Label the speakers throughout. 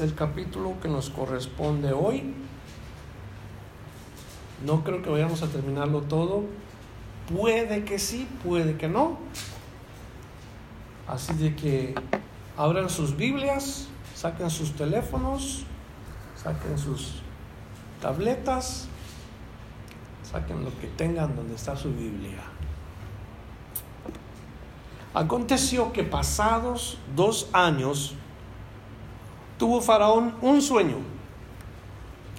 Speaker 1: Es el capítulo que nos corresponde hoy. No creo que vayamos a terminarlo todo. Puede que sí, puede que no. Así de que abran sus Biblias, saquen sus teléfonos, saquen sus tabletas Saquen lo que tengan donde está su Biblia. Aconteció que pasados dos años tuvo Faraón un sueño.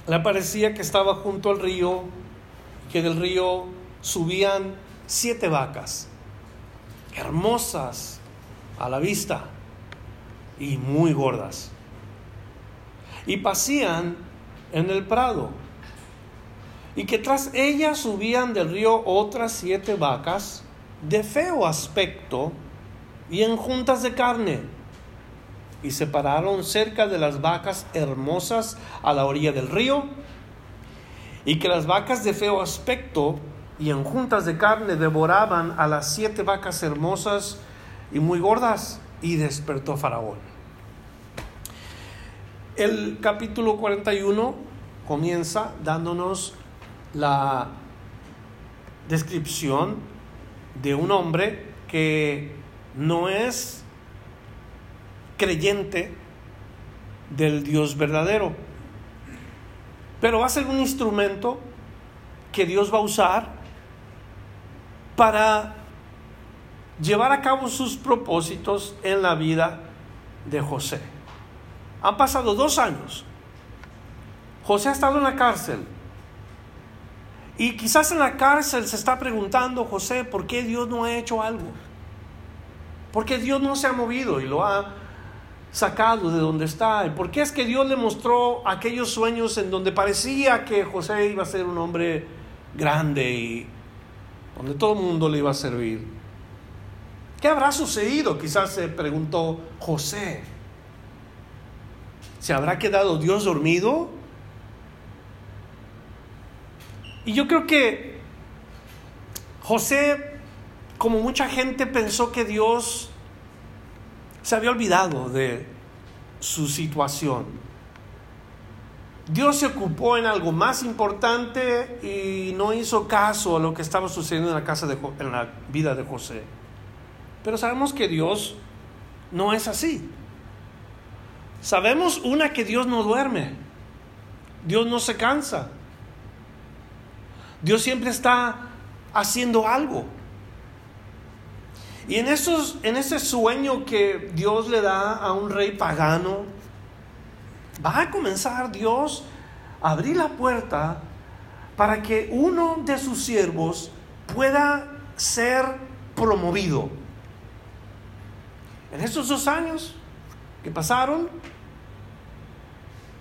Speaker 1: Le parecía que estaba junto al río, que del río subían siete vacas, hermosas a la vista y muy gordas. Y pasían en el prado y que tras ella subían del río otras siete vacas de feo aspecto y en juntas de carne. Y se pararon cerca de las vacas hermosas a la orilla del río, y que las vacas de feo aspecto y en juntas de carne devoraban a las siete vacas hermosas y muy gordas, y despertó Faraón. El capítulo 41 comienza dándonos la descripción de un hombre que no es creyente del Dios verdadero, pero va a ser un instrumento que Dios va a usar para llevar a cabo sus propósitos en la vida de José. Han pasado dos años. José ha estado en la cárcel y quizás en la cárcel se está preguntando José, ¿por qué Dios no ha hecho algo? ¿Por qué Dios no se ha movido y lo ha sacado de donde está? ¿Por qué es que Dios le mostró aquellos sueños en donde parecía que José iba a ser un hombre grande y donde todo el mundo le iba a servir? ¿Qué habrá sucedido? Quizás se preguntó José. ¿Se habrá quedado Dios dormido? Y yo creo que José, como mucha gente, pensó que Dios se había olvidado de su situación. Dios se ocupó en algo más importante y no hizo caso a lo que estaba sucediendo en la, casa de, en la vida de José. Pero sabemos que Dios no es así. Sabemos una que Dios no duerme. Dios no se cansa. Dios siempre está haciendo algo. Y en, esos, en ese sueño que Dios le da a un rey pagano, va a comenzar Dios a abrir la puerta para que uno de sus siervos pueda ser promovido. En estos dos años que pasaron,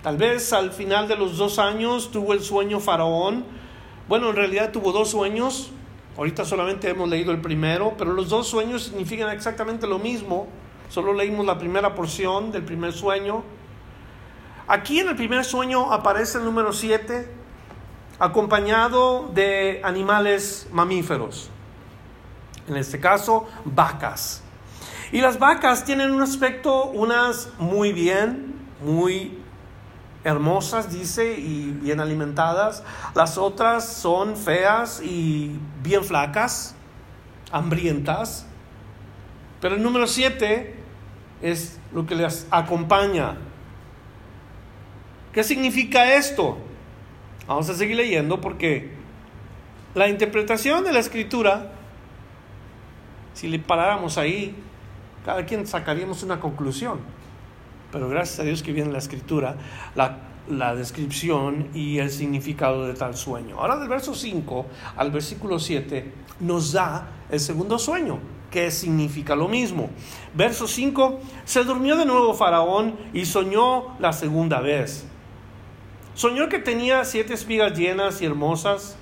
Speaker 1: tal vez al final de los dos años tuvo el sueño Faraón, bueno, en realidad tuvo dos sueños. Ahorita solamente hemos leído el primero, pero los dos sueños significan exactamente lo mismo. Solo leímos la primera porción del primer sueño. Aquí en el primer sueño aparece el número 7, acompañado de animales mamíferos. En este caso, vacas. Y las vacas tienen un aspecto, unas muy bien, muy hermosas, dice, y bien alimentadas. Las otras son feas y bien flacas, hambrientas. Pero el número siete es lo que les acompaña. ¿Qué significa esto? Vamos a seguir leyendo porque la interpretación de la escritura, si le paráramos ahí, cada quien sacaríamos una conclusión pero gracias a Dios que viene la escritura, la la descripción y el significado de tal sueño. Ahora del verso 5 al versículo 7 nos da el segundo sueño, que significa lo mismo. Verso 5, se durmió de nuevo Faraón y soñó la segunda vez. Soñó que tenía siete espigas llenas y hermosas,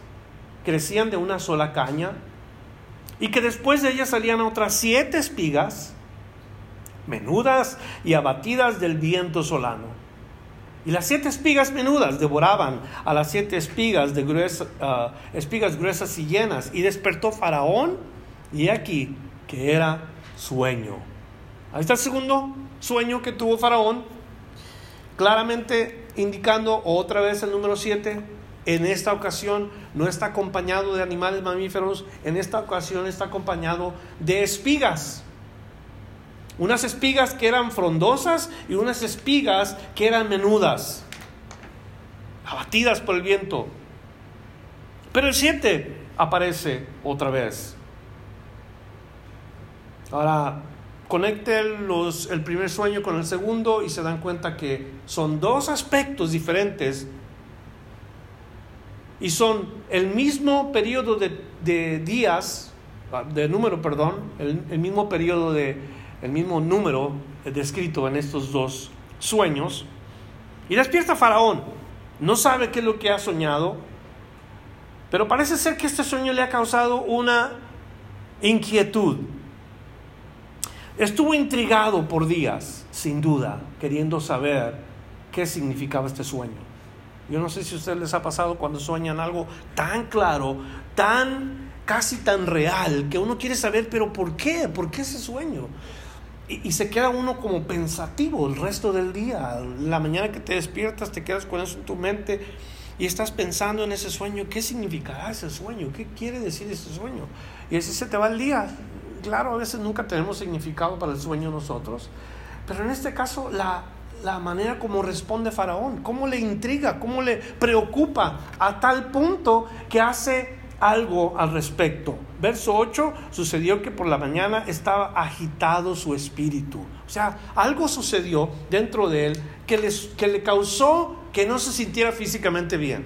Speaker 1: crecían de una sola caña, y que después de ellas salían otras siete espigas, menudas y abatidas del viento solano. Y las siete espigas menudas devoraban a las siete espigas, de ah, espigas gruesas y llenas. Y despertó Faraón, y aquí que era sueño. Ahí está el segundo sueño que tuvo Faraón, claramente indicando otra vez el número siete. En esta ocasión no está acompañado de animales mamíferos, en esta ocasión está acompañado de espigas. Unas espigas que eran frondosas y unas espigas que eran menudas, abatidas por el viento. Pero el 7 aparece otra vez. Ahora, conecte los, el primer sueño con el segundo y se dan cuenta que son dos aspectos diferentes y son el mismo periodo de, días, ah, de número, perdón, el mismo periodo de, el mismo número descrito en estos dos sueños. Y despierta Faraón. No sabe qué es lo que ha soñado, pero parece ser que este sueño le ha causado una inquietud. Estuvo intrigado por días, sin duda, queriendo saber qué significaba este sueño. Yo no sé si a ustedes les ha pasado cuando sueñan algo tan claro, tan casi tan real, que uno quiere saber, pero ¿por qué? ¿Por qué ese sueño? Y, se queda uno como pensativo el resto del día. La mañana que te despiertas te quedas con eso en tu mente y estás pensando en ese sueño. ¿Qué significará ese sueño? ¿Qué quiere decir ese sueño? Y así se te va el día. Claro, a veces nunca tenemos significado para el sueño nosotros. Pero en este caso, la, la manera como responde Faraón, cómo le intriga, cómo le preocupa a tal punto que hace algo al respecto. Verso 8, sucedió que por la mañana estaba agitado su espíritu. O sea, algo sucedió dentro de él que, que le causó que no se sintiera físicamente bien.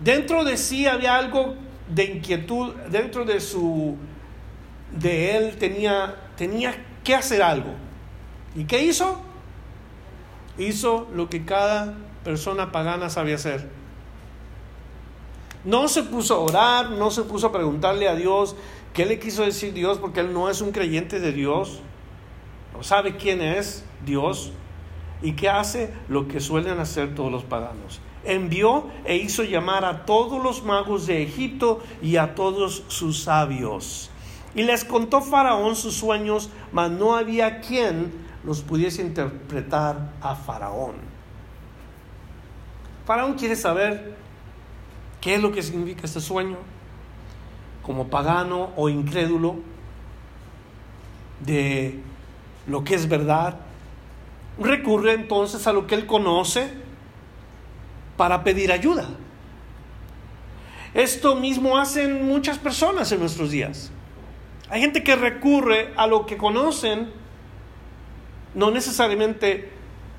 Speaker 1: Dentro de sí había algo de inquietud, dentro de su de él tenía tenía que hacer algo. ¿Y qué hizo? Hizo lo que cada persona pagana sabía hacer no se puso a orar, no se puso a preguntarle a Dios qué le quiso decir Dios, porque él no es un creyente de Dios, no sabe quién es Dios y qué hace lo que suelen hacer todos los paganos. Envió e hizo llamar a todos los magos de Egipto y a todos sus sabios. Y les contó Faraón sus sueños, mas no había quien los pudiese interpretar a Faraón. Faraón quiere saber ¿Qué es lo que significa este sueño? Como pagano o incrédulo de lo que es verdad, recurre entonces a lo que él conoce para pedir ayuda. Esto mismo hacen muchas personas en nuestros días. Hay gente que recurre a lo que conocen, no necesariamente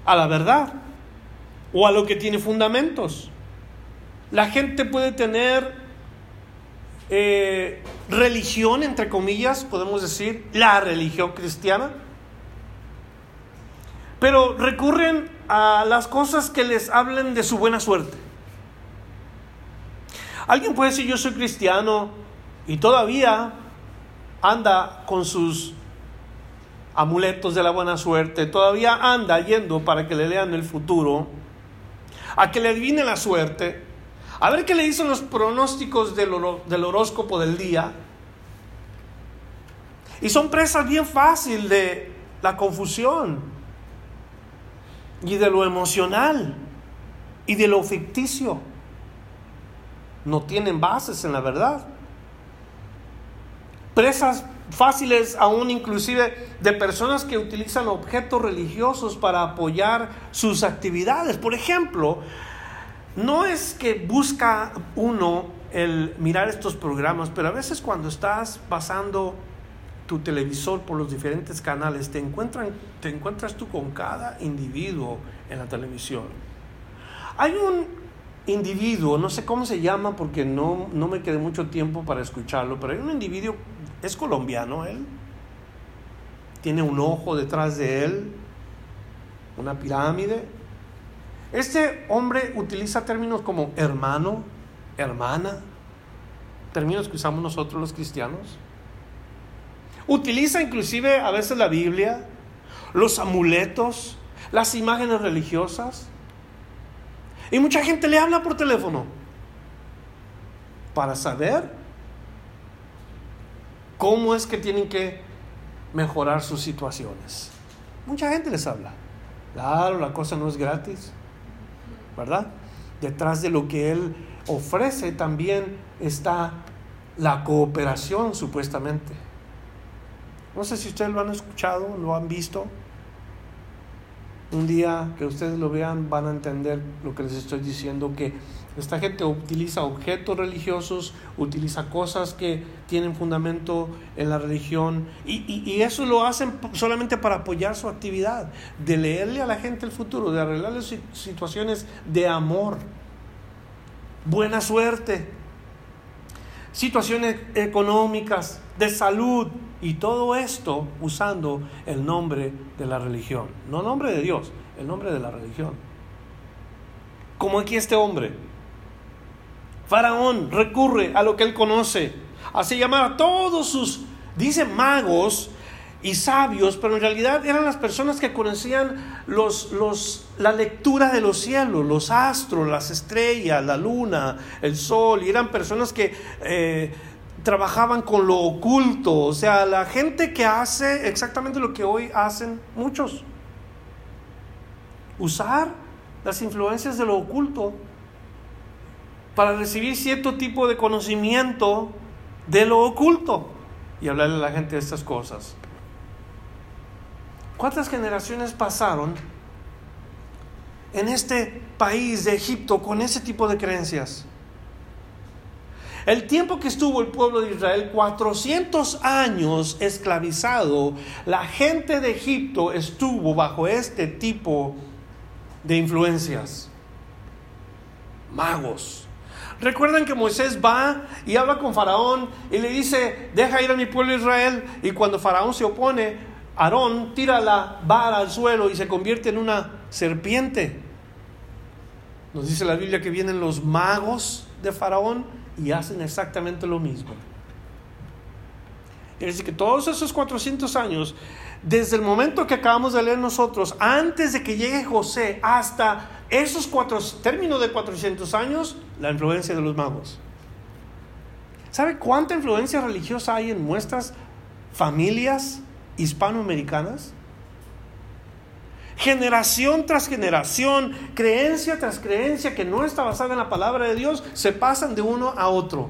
Speaker 1: a la verdad o a lo que tiene fundamentos. La gente puede tener eh, religión, entre comillas, podemos decir, la religión cristiana, pero recurren a las cosas que les hablen de su buena suerte. Alguien puede decir yo soy cristiano y todavía anda con sus amuletos de la buena suerte, todavía anda yendo para que le lean el futuro, a que le adivine la suerte, a ver qué le dicen los pronósticos del, del horóscopo del día. Y son presas bien fácil de la confusión y de lo emocional y de lo ficticio. No tienen bases en la verdad. Presas fáciles aún inclusive de personas que utilizan objetos religiosos para apoyar sus actividades. Por ejemplo, no es que busca uno el mirar estos programas, pero a veces cuando estás pasando tu televisor por los diferentes canales, te, encuentran, te encuentras tú con cada individuo en la televisión. Hay un individuo, no sé cómo se llama porque no, no me quedé mucho tiempo para escucharlo, pero hay un individuo, es colombiano él, tiene un ojo detrás de él, una pirámide. Este hombre utiliza términos como hermano, hermana, términos que usamos nosotros los cristianos. Utiliza inclusive a veces la Biblia, los amuletos, las imágenes religiosas. Y mucha gente le habla por teléfono para saber cómo es que tienen que mejorar sus situaciones. Mucha gente les habla. Claro, la cosa no es gratis, ¿verdad? Detrás de lo que Él ofrece también está la cooperación supuestamente. No sé si ustedes lo han escuchado, lo han visto. Un día que ustedes lo vean van a entender lo que les estoy diciendo, que esta gente utiliza objetos religiosos, utiliza cosas que tienen fundamento en la religión y, eso lo hacen solamente para apoyar su actividad, de leerle a la gente el futuro, de arreglarle situaciones de amor, buena suerte, situaciones económicas, de salud, y todo esto usando el nombre de la religión. No el nombre de Dios, el nombre de la religión. Como aquí este hombre. Faraón recurre a lo que él conoce. Hace llamar a todos sus, dice magos y sabios, pero en realidad eran las personas que conocían los, los, la lectura de los cielos, los astros, las estrellas, la luna, el sol, y eran personas que eh, trabajaban con lo oculto, o sea, la gente que hace exactamente lo que hoy hacen muchos. Usar las influencias de lo oculto para recibir cierto tipo de conocimiento de lo oculto y hablarle a la gente de estas cosas. ¿Cuántas generaciones pasaron en este país de Egipto con ese tipo de creencias? El tiempo que estuvo el pueblo de Israel, 400 años esclavizado, la gente de Egipto estuvo bajo este tipo de influencias. Magos. Recuerdan que Moisés va y habla con Faraón y le dice, deja ir a mi pueblo Israel. Y cuando Faraón se opone, Aarón tira la vara al suelo y se convierte en una serpiente. Nos dice la Biblia que vienen los magos de Faraón y hacen exactamente lo mismo. Es decir, que todos esos 400 años, desde el momento que acabamos de leer nosotros, antes de que llegue José, hasta esos cuatro, términos de 400 años, la influencia de los magos. ¿Sabe cuánta influencia religiosa hay en nuestras familias hispanoamericanas? generación tras generación, creencia tras creencia que no está basada en la palabra de Dios, se pasan de uno a otro.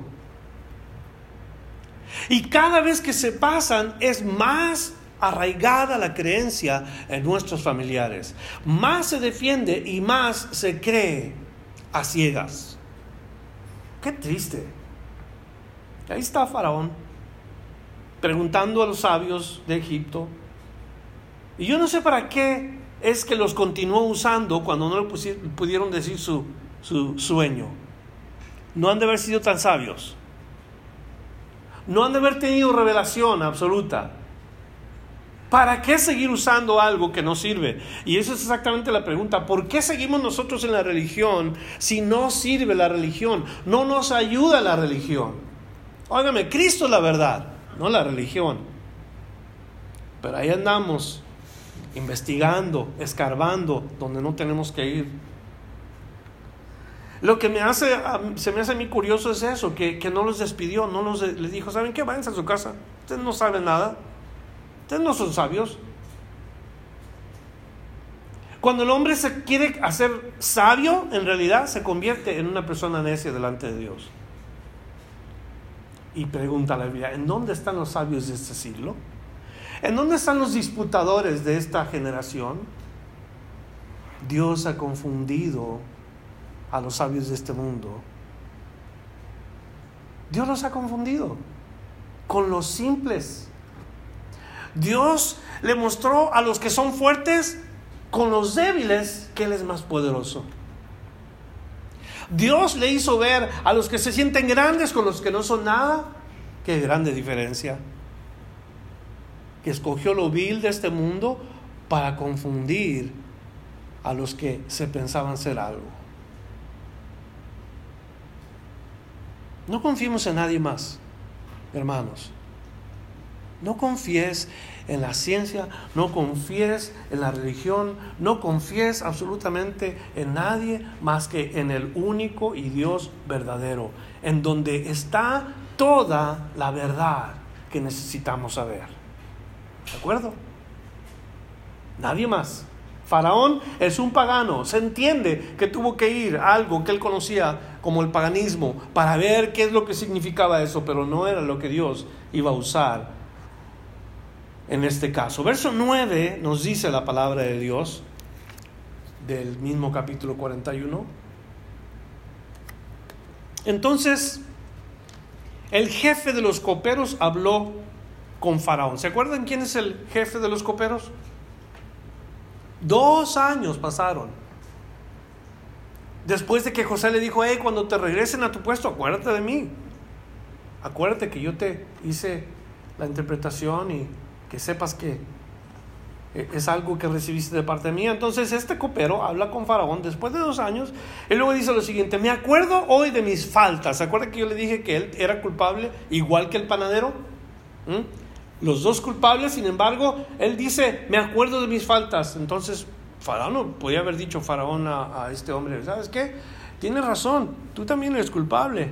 Speaker 1: Y cada vez que se pasan es más arraigada la creencia en nuestros familiares. Más se defiende y más se cree a ciegas. Qué triste. Ahí está Faraón preguntando a los sabios de Egipto. Y yo no sé para qué es que los continuó usando cuando no le pudieron decir su, su sueño. No han de haber sido tan sabios. No han de haber tenido revelación absoluta. ¿Para qué seguir usando algo que no sirve? Y esa es exactamente la pregunta. ¿Por qué seguimos nosotros en la religión si no sirve la religión? No nos ayuda la religión. Óigame, Cristo es la verdad, no la religión. Pero ahí andamos investigando, escarbando donde no tenemos que ir. Lo que me hace, se me hace a mí curioso es eso, que, no los despidió, no los, les dijo, ¿saben qué? Váyanse a su casa, ustedes no saben nada, ustedes no son sabios. Cuando el hombre se quiere hacer sabio, en realidad se convierte en una persona necia delante de Dios. Y pregunta la Biblia, ¿en dónde están los sabios de este siglo? ¿En dónde están los disputadores de esta generación? Dios ha confundido a los sabios de este mundo. Dios los ha confundido con los simples, Dios le mostró a los que son fuertes con los débiles que Él es más poderoso. Dios le hizo ver a los que se sienten grandes con los que no son nada. Qué grande diferencia. Que escogió lo vil de este mundo para confundir a los que se pensaban ser algo. No confiemos en nadie más, hermanos. No confíes en la ciencia, no confíes en la religión, no confíes absolutamente en nadie más que en el único y Dios verdadero, en donde está toda la verdad que necesitamos saber. ¿De acuerdo? Nadie más. Faraón es un pagano. Se entiende que tuvo que ir a algo que él conocía como el paganismo para ver qué es lo que significaba eso, pero no era lo que Dios iba a usar en este caso. Verso 9 nos dice la palabra de Dios del mismo capítulo 41. Entonces, el jefe de los coperos habló con Faraón. ¿Se acuerdan quién es el jefe de los coperos? Dos años pasaron. Después de que José le dijo, hey, cuando te regresen a tu puesto, acuérdate de mí. Acuérdate que yo te hice la interpretación y que sepas que eh, es algo que recibiste de parte mía. Entonces este copero habla con Faraón después de dos años y luego dice lo siguiente, me acuerdo hoy de mis faltas. ¿Se acuerda que yo le dije que él era culpable igual que el panadero? ¿Mm? Los dos culpables, sin embargo, él dice, me acuerdo de mis faltas. Entonces Faraón podía haber dicho Faraón a, este hombre, ¿sabes qué? Tienes razón, tú también eres culpable.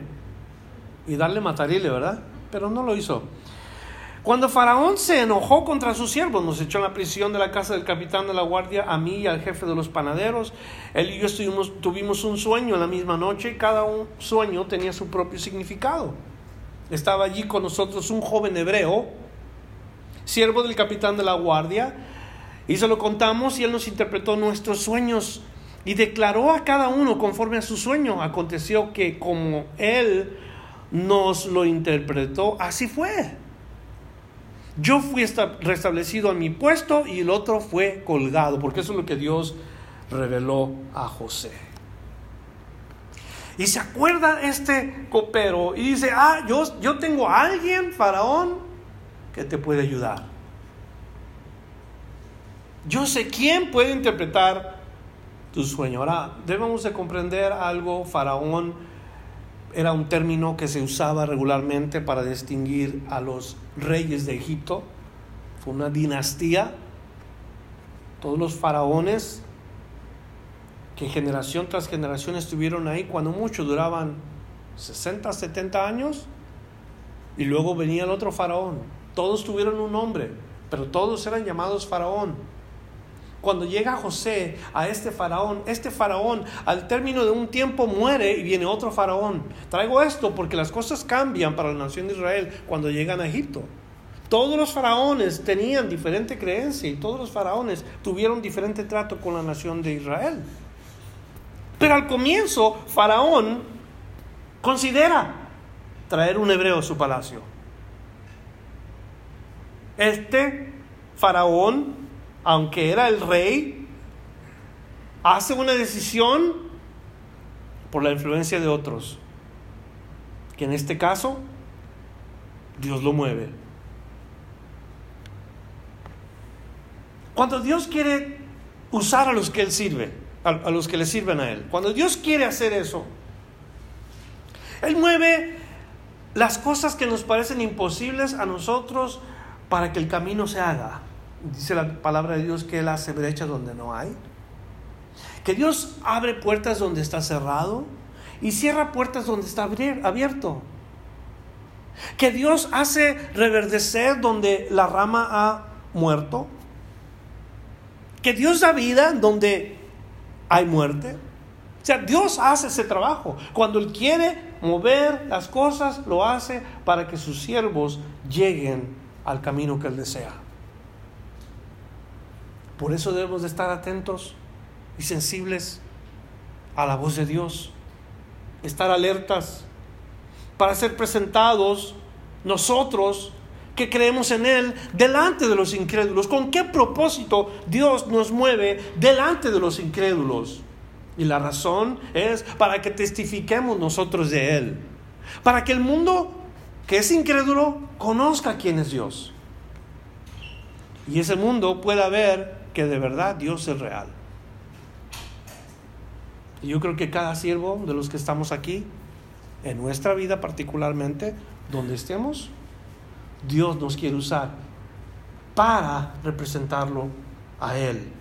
Speaker 1: Y darle matarile, ¿verdad? Pero no lo hizo. Cuando Faraón se enojó contra sus siervos, nos echó en la prisión de la casa del capitán de la guardia, a mí y al jefe de los panaderos. Él y yo tuvimos un sueño en la misma noche y cada un sueño tenía su propio significado. Estaba allí con nosotros un joven hebreo, siervo del capitán de la guardia, y se lo contamos y él nos interpretó nuestros sueños y declaró a cada uno conforme a su sueño. Aconteció que como él nos lo interpretó, así fue. Yo fui restablecido a mi puesto y el otro fue colgado, porque eso es lo que Dios reveló a José. Y se acuerda este copero y dice, ah, yo, yo tengo a alguien, faraón, que te puede ayudar. Yo sé quién puede interpretar tu sueño. Ahora, debemos de comprender algo, faraón era un término que se usaba regularmente para distinguir a los reyes de Egipto. Fue una dinastía. Todos los faraones que generación tras generación estuvieron ahí, cuando mucho duraban 60, 70 años, y luego venía el otro faraón. Todos tuvieron un nombre, pero todos eran llamados faraón. Cuando llega José a este faraón, este faraón al término de un tiempo muere y viene otro faraón. Traigo esto porque las cosas cambian para la nación de Israel cuando llegan a Egipto. Todos los faraones tenían diferente creencia y todos los faraones tuvieron diferente trato con la nación de Israel. Pero al comienzo, Faraón considera traer un hebreo a su palacio. Este Faraón aunque era el rey, hace una decisión por la influencia de otros, que en este caso Dios lo mueve. Cuando Dios quiere usar a los que Él sirve, a, los que le sirven a Él, cuando Dios quiere hacer eso, Él mueve las cosas que nos parecen imposibles a nosotros para que el camino se haga dice la palabra de Dios que Él hace brechas donde no hay. Que Dios abre puertas donde está cerrado y cierra puertas donde está abierto. Que Dios hace reverdecer donde la rama ha muerto. Que Dios da vida donde hay muerte. O sea, Dios hace ese trabajo. Cuando Él quiere mover las cosas, lo hace para que sus siervos lleguen al camino que Él desea. Por eso debemos de estar atentos y sensibles a la voz de Dios, estar alertas para ser presentados nosotros que creemos en Él delante de los incrédulos? ¿Con qué propósito Dios nos mueve delante de los incrédulos? Y la razón es para que testifiquemos nosotros de Él. Para que el mundo que es incrédulo conozca quién es Dios. Y ese mundo pueda ver que de verdad Dios es real. Y yo creo que cada siervo de los que estamos aquí, en nuestra vida particularmente, donde estemos, Dios nos quiere usar para representarlo a Él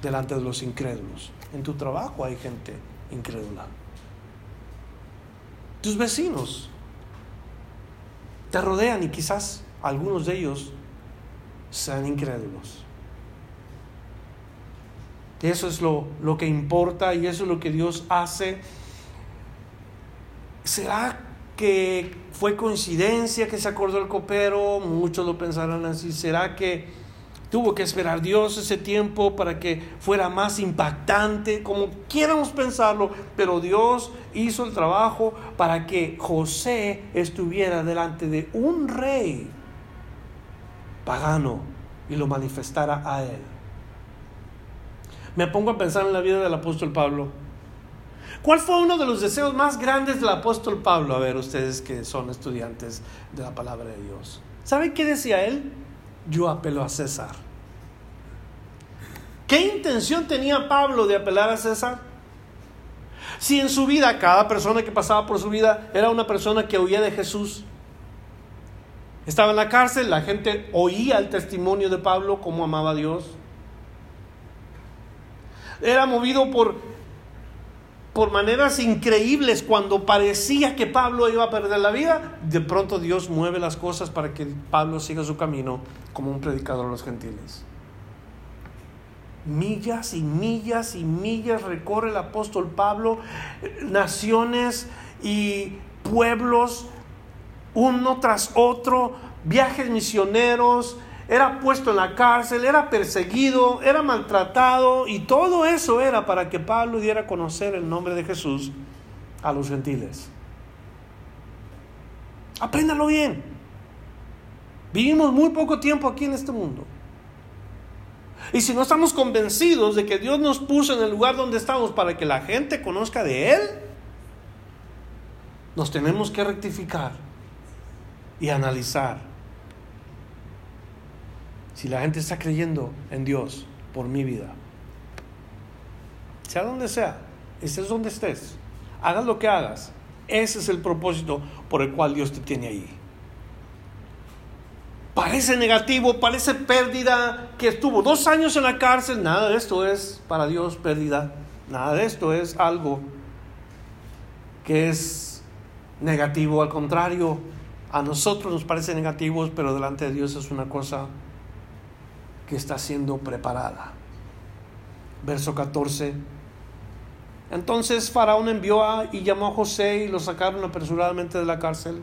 Speaker 1: delante de los incrédulos. En tu trabajo hay gente incrédula. Tus vecinos te rodean y quizás algunos de ellos sean incrédulos. Eso es lo, lo que importa y eso es lo que Dios hace. ¿Será que fue coincidencia que se acordó el copero? Muchos lo pensarán así. ¿Será que tuvo que esperar Dios ese tiempo para que fuera más impactante? Como quieramos pensarlo, pero Dios hizo el trabajo para que José estuviera delante de un rey pagano y lo manifestara a él. Me pongo a pensar en la vida del apóstol Pablo. ¿Cuál fue uno de los deseos más grandes del apóstol Pablo? A ver, ustedes que son estudiantes de la palabra de Dios. ¿Saben qué decía él? Yo apelo a César. ¿Qué intención tenía Pablo de apelar a César? Si en su vida, cada persona que pasaba por su vida era una persona que huía de Jesús, estaba en la cárcel, la gente oía el testimonio de Pablo, cómo amaba a Dios. Era movido por, por maneras increíbles cuando parecía que Pablo iba a perder la vida. De pronto Dios mueve las cosas para que Pablo siga su camino como un predicador a los gentiles. Millas y millas y millas recorre el apóstol Pablo, naciones y pueblos uno tras otro, viajes misioneros, era puesto en la cárcel, era perseguido, era maltratado y todo eso era para que Pablo diera a conocer el nombre de Jesús a los gentiles. Apréndalo bien. Vivimos muy poco tiempo aquí en este mundo. Y si no estamos convencidos de que Dios nos puso en el lugar donde estamos para que la gente conozca de Él, nos tenemos que rectificar y analizar si la gente está creyendo en Dios por mi vida. Sea donde sea, estés donde estés, hagas lo que hagas, ese es el propósito por el cual Dios te tiene ahí. Parece negativo, parece pérdida, que estuvo dos años en la cárcel, nada de esto es para Dios pérdida, nada de esto es algo que es negativo, al contrario, a nosotros nos parece negativo, pero delante de Dios es una cosa que está siendo preparada. Verso 14. Entonces Faraón envió a, y llamó a José y lo sacaron apresuradamente de la cárcel.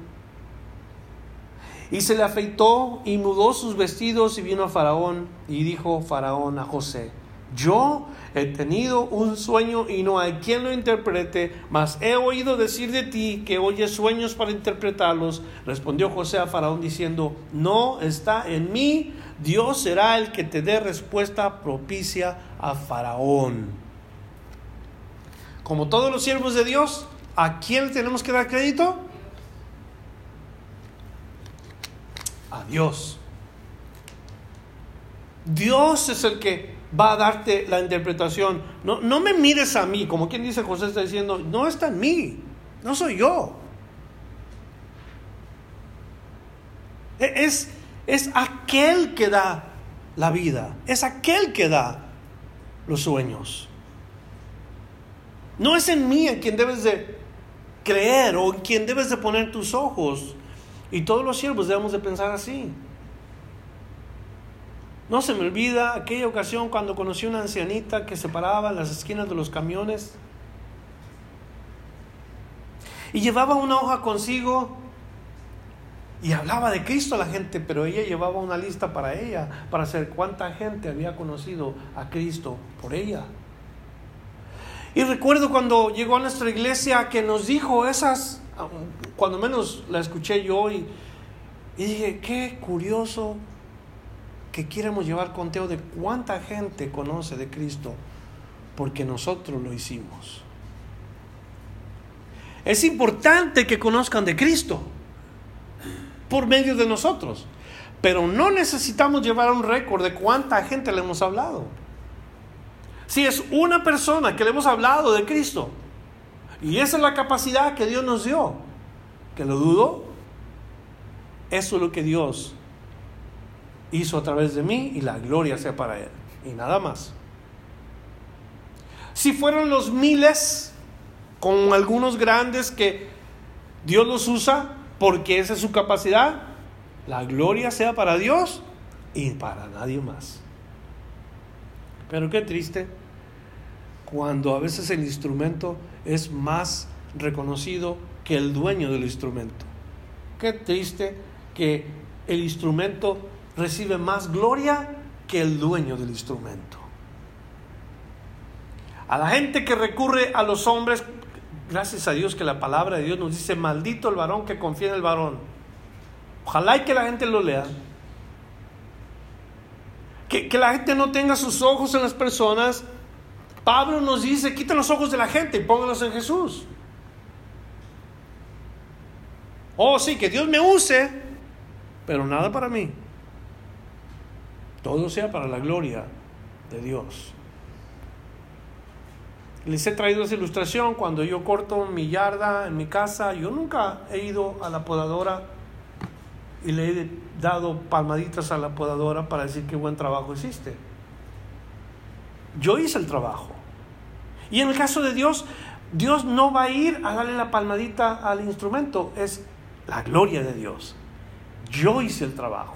Speaker 1: Y se le afeitó y mudó sus vestidos y vino a Faraón y dijo Faraón a José, yo he tenido un sueño y no hay quien lo interprete, mas he oído decir de ti que oyes sueños para interpretarlos. Respondió José a Faraón diciendo, no está en mí, Dios será el que te dé respuesta propicia a Faraón. Como todos los siervos de Dios, ¿a quién tenemos que dar crédito? A Dios. Dios es el que va a darte la interpretación. No, no me mires a mí, como quien dice José está diciendo, no está en mí, no soy yo. E, es, es aquel que da la vida, es aquel que da los sueños. No es en mí en quien debes de creer o en quien debes de poner tus ojos. Y todos los siervos debemos de pensar así. No se me olvida aquella ocasión cuando conocí una ancianita que se paraba en las esquinas de los camiones y llevaba una hoja consigo y hablaba de Cristo a la gente, pero ella llevaba una lista para ella, para saber cuánta gente había conocido a Cristo por ella. Y recuerdo cuando llegó a nuestra iglesia que nos dijo esas, cuando menos la escuché yo y Y dije, qué curioso que quieremos llevar conteo de cuánta gente conoce de Cristo porque nosotros lo hicimos. Es importante que conozcan de Cristo por medio de nosotros, pero no necesitamos llevar un récord de cuánta gente le hemos hablado. Si es una persona que le hemos hablado de Cristo, y esa es la capacidad que Dios nos dio, que lo dudo, eso es lo que Dios hizo a través de mí y la gloria sea para Él. Y nada más. Si fueron los miles, con algunos grandes que Dios los usa porque esa es su capacidad, la gloria sea para Dios y para nadie más. Pero qué triste cuando a veces el instrumento es más reconocido que el dueño del instrumento. Qué triste que el instrumento recibe más gloria que el dueño del instrumento. A la gente que recurre a los hombres, gracias a Dios que la palabra de Dios nos dice, maldito el varón que confía en el varón. Ojalá y que la gente lo lea. Que, que la gente no tenga sus ojos en las personas. Pablo nos dice, quiten los ojos de la gente y pónganlos en Jesús. Oh, sí, que Dios me use, pero nada para mí. Todo sea para la gloria de Dios. Les he traído esa ilustración cuando yo corto mi yarda en mi casa. Yo nunca he ido a la podadora y le he dado palmaditas a la podadora para decir qué buen trabajo hiciste. Yo hice el trabajo. Y en el caso de Dios, Dios no va a ir a darle la palmadita al instrumento, es la gloria de Dios. Yo hice el trabajo.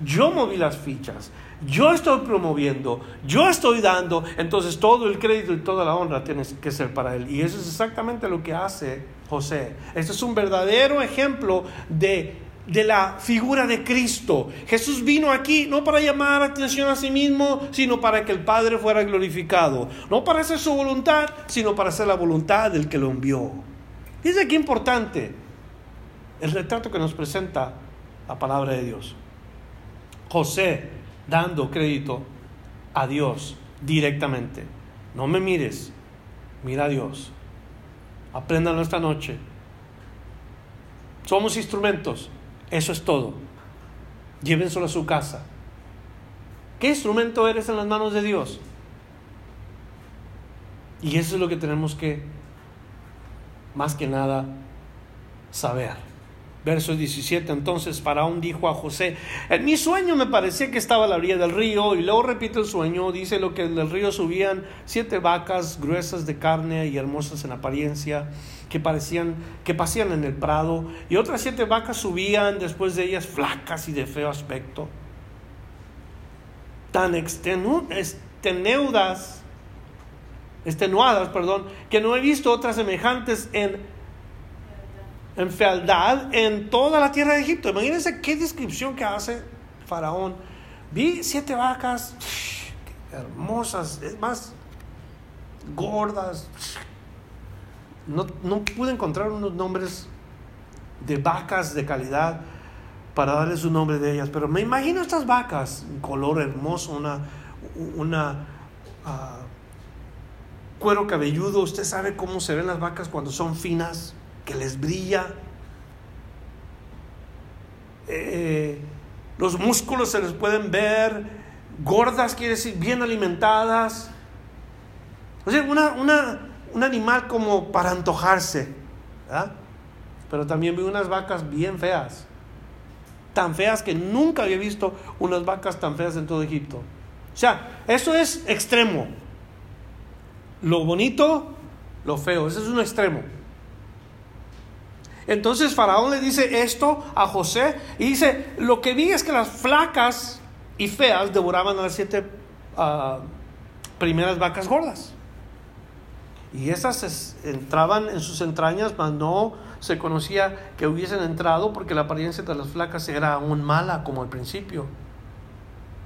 Speaker 1: Yo moví las fichas yo estoy promoviendo, yo estoy dando, entonces todo el crédito y toda la honra tiene que ser para él. Y eso es exactamente lo que hace José. Este es un verdadero ejemplo de, de la figura de Cristo. Jesús vino aquí no para llamar atención a sí mismo, sino para que el Padre fuera glorificado. No para hacer su voluntad, sino para hacer la voluntad del que lo envió. Dice qué importante el retrato que nos presenta la palabra de Dios. José dando crédito a Dios directamente. No me mires, mira a Dios. Apréndanlo esta noche. Somos instrumentos, eso es todo. Llévenselo a su casa. ¿Qué instrumento eres en las manos de Dios? Y eso es lo que tenemos que, más que nada, saber. Verso 17, entonces Faraón dijo a José, en mi sueño me parecía que estaba a la orilla del río, y luego repite el sueño, dice lo que del río subían siete vacas gruesas de carne y hermosas en apariencia, que parecían, que pasían en el prado, y otras siete vacas subían después de ellas flacas y de feo aspecto, tan extenuadas, extenuadas, perdón, que no he visto otras semejantes en en fealdad en toda la tierra de Egipto. Imagínense qué descripción que hace Faraón. Vi siete vacas hermosas, es más, gordas. No, no pude encontrar unos nombres de vacas de calidad para darles un nombre de ellas, pero me imagino estas vacas, un color hermoso, una, una ah, cuero cabelludo. Usted sabe cómo se ven las vacas cuando son finas que les brilla. Eh, los músculos se les pueden ver, gordas quiere decir bien alimentadas. O sea, una, un animal como para antojarse. Pero también vi unas vacas bien feas. Tan feas que nunca había visto unas vacas tan feas en todo Egipto. O sea, eso es extremo. Lo bonito, lo feo. Ese es un extremo. Entonces Faraón le dice esto a José y dice, lo que vi es que las flacas y feas devoraban a las siete ah, primeras vacas gordas. Y esas entraban en sus entrañas, mas no se conocía que hubiesen entrado porque la apariencia de las flacas era aún mala como al principio.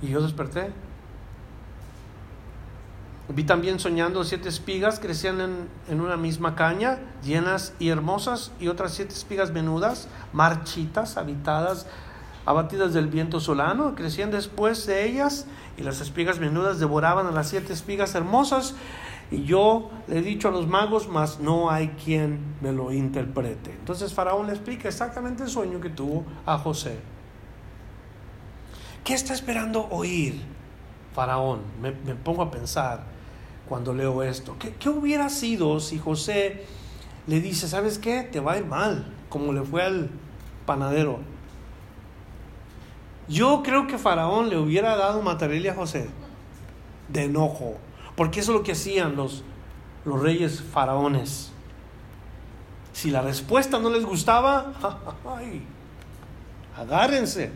Speaker 1: Y yo desperté. Vi también soñando siete espigas crecían en, en, una misma caña, llenas y hermosas, y otras siete espigas menudas, marchitas, habitadas, abatidas del viento solano, crecían después de ellas, y las espigas menudas devoraban a las siete espigas hermosas, y yo le he dicho a los magos, mas no hay quien me lo interprete. Entonces Faraón le explica exactamente el sueño que tuvo a José. ¿Qué está esperando oír Faraón? Me, me pongo a pensar cuando leo esto. ¿Qué, ¿Qué, hubiera sido si José le dice, ¿sabes qué? Te va a ir mal, como le fue al panadero. Yo creo que Faraón le hubiera dado material a José de enojo, porque eso es lo que hacían los, los reyes faraones. Si la respuesta no les gustaba, ay, agárrense.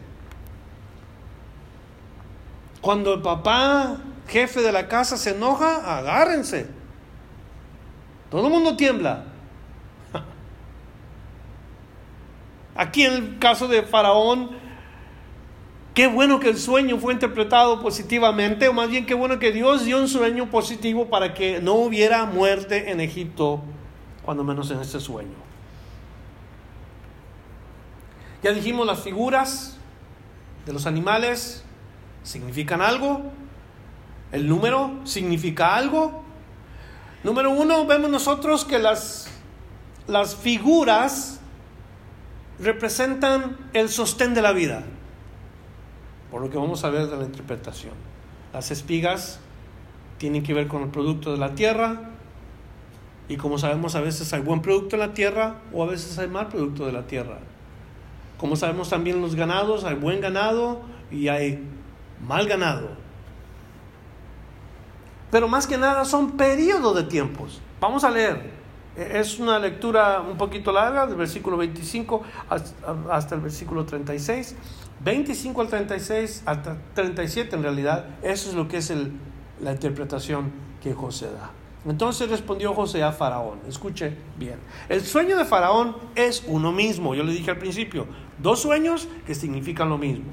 Speaker 1: Cuando el papá, jefe de la casa, se enoja, agárrense. Todo el mundo tiembla. Aquí en el caso de Faraón, qué bueno que el sueño fue interpretado positivamente, o más bien qué bueno que Dios dio un sueño positivo para que no hubiera muerte en Egipto, cuando menos en este sueño. Ya dijimos las figuras de los animales, significan algo. El número significa algo. Número uno, vemos nosotros que las, las figuras representan el sostén de la vida, por lo que vamos a ver de la interpretación. Las espigas tienen que ver con el producto de la tierra, y como sabemos a veces hay buen producto en la tierra o a veces hay mal producto de la tierra. Como sabemos también los ganados, hay buen ganado y hay mal ganado. Pero más que nada son periodos de tiempos. Vamos a leer. Es una lectura un poquito larga, del versículo 25 hasta el versículo 36. 25 al 36, hasta 37 en realidad, eso es lo que es la interpretación que José da. Entonces respondió José a Faraón, escuche bien, el sueño de Faraón es uno mismo, yo le dije al principio, dos sueños que significan lo mismo.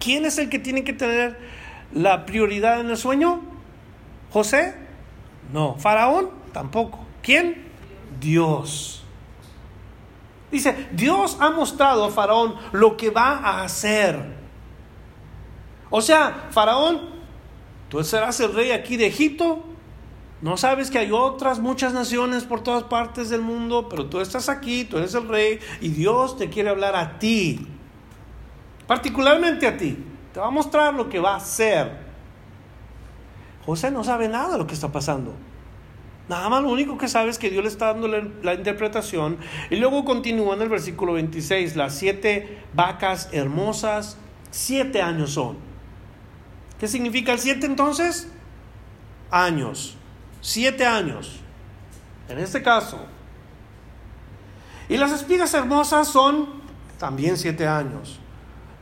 Speaker 1: ¿Quién es el que tiene que tener la prioridad en el sueño? ¿José? No. ¿Faraón? Tampoco. ¿Quién? Dios. Dice, Dios ha mostrado a Faraón lo que va a hacer. O sea, Faraón, tú serás el rey aquí de Egipto. No sabes que hay otras muchas naciones por todas partes del mundo, pero tú estás aquí, tú eres el rey y Dios te quiere hablar a ti particularmente a ti. Te va a mostrar lo que va a hacer. José no sabe nada de lo que está pasando. Nada más lo único que sabe es que Dios le está dando la, interpretación. Y luego continúa en el versículo 26, las siete vacas hermosas, siete años son. ¿Qué significa el siete entonces? Años. Siete años. En este caso. Y las espigas hermosas son también siete años.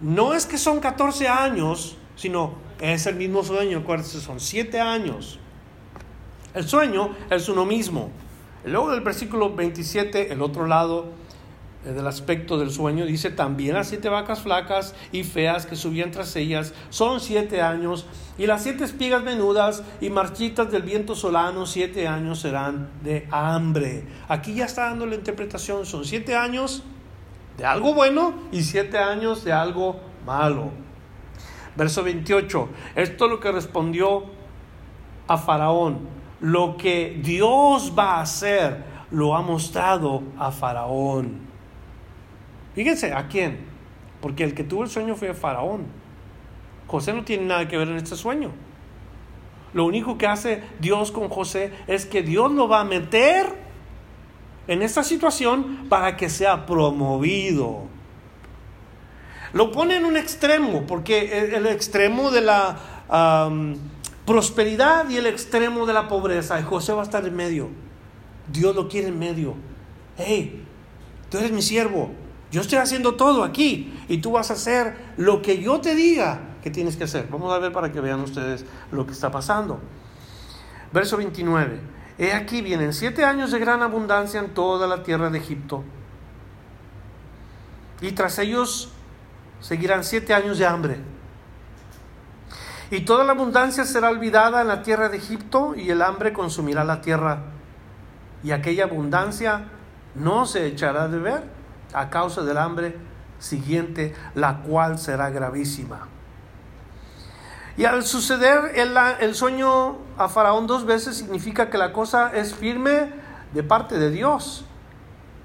Speaker 1: No es que son 14 años, sino es el mismo sueño, acuérdense, son 7 años. El sueño es uno mismo. Luego del versículo 27, el otro lado eh, del aspecto del sueño, dice también las siete vacas flacas y feas que subían tras ellas son siete años, y las siete espigas menudas y marchitas del viento solano, siete años serán de hambre. Aquí ya está dando la interpretación, son siete años de algo bueno y siete años de algo malo. Verso 28, esto es lo que respondió a Faraón. Lo que Dios va a hacer lo ha mostrado a Faraón. Fíjense, ¿a quién? Porque el que tuvo el sueño fue Faraón. José no tiene nada que ver en este sueño. Lo único que hace Dios con José es que Dios lo va a meter en esta situación para que sea promovido. Lo pone en un extremo, porque el extremo de la prosperidad y el extremo de la pobreza, y José va a estar en medio. Dios lo quiere en medio. Hey, tú eres mi siervo, yo estoy haciendo todo aquí y tú vas a hacer lo que yo te diga que tienes que hacer. Vamos a ver para que vean ustedes lo que está pasando. Verso 29. He aquí vienen siete años de gran abundancia en toda la tierra de Egipto. Y tras ellos seguirán siete años de hambre. Y toda la abundancia será olvidada en la tierra de Egipto y el hambre consumirá la tierra. Y aquella abundancia no se echará de ver a causa del hambre siguiente, la cual será gravísima. Y al suceder el, el, sueño a Faraón dos veces significa que la cosa es firme de parte de Dios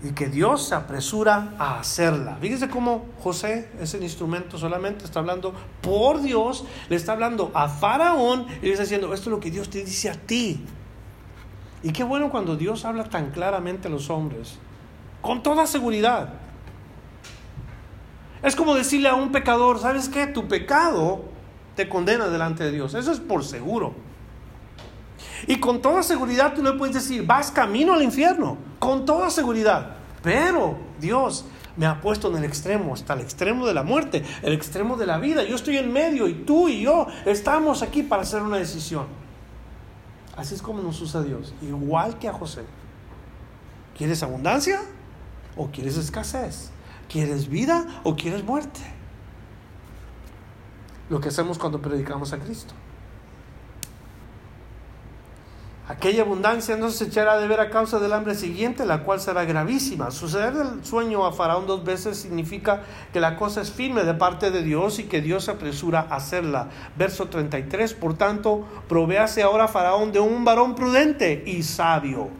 Speaker 1: y que Dios se apresura a hacerla. Fíjese cómo José es el instrumento, solamente está hablando por Dios, le está hablando a Faraón y le está diciendo, esto es lo que Dios te dice a ti. Y qué bueno cuando Dios habla tan claramente a los hombres, con toda seguridad. Es como decirle a un pecador, ¿sabes qué? Tu pecado te condena delante de Dios. Eso es por seguro. Y con toda seguridad tú le puedes decir, vas camino al infierno, con toda seguridad. Pero Dios me ha puesto en el extremo, hasta el extremo de la muerte, el extremo de la vida. Yo estoy en medio y tú y yo estamos aquí para hacer una decisión. Así es como nos usa Dios, igual que a José. ¿Quieres abundancia o quieres escasez? ¿Quieres vida o quieres muerte? Lo que hacemos cuando predicamos a Cristo. Aquella abundancia no se echará de ver a causa del hambre siguiente, la cual será gravísima. Suceder el sueño a Faraón dos veces significa que la cosa es firme de parte de Dios y que Dios se apresura a hacerla. Verso 33, por tanto, provéase ahora Faraón de un varón prudente y sabio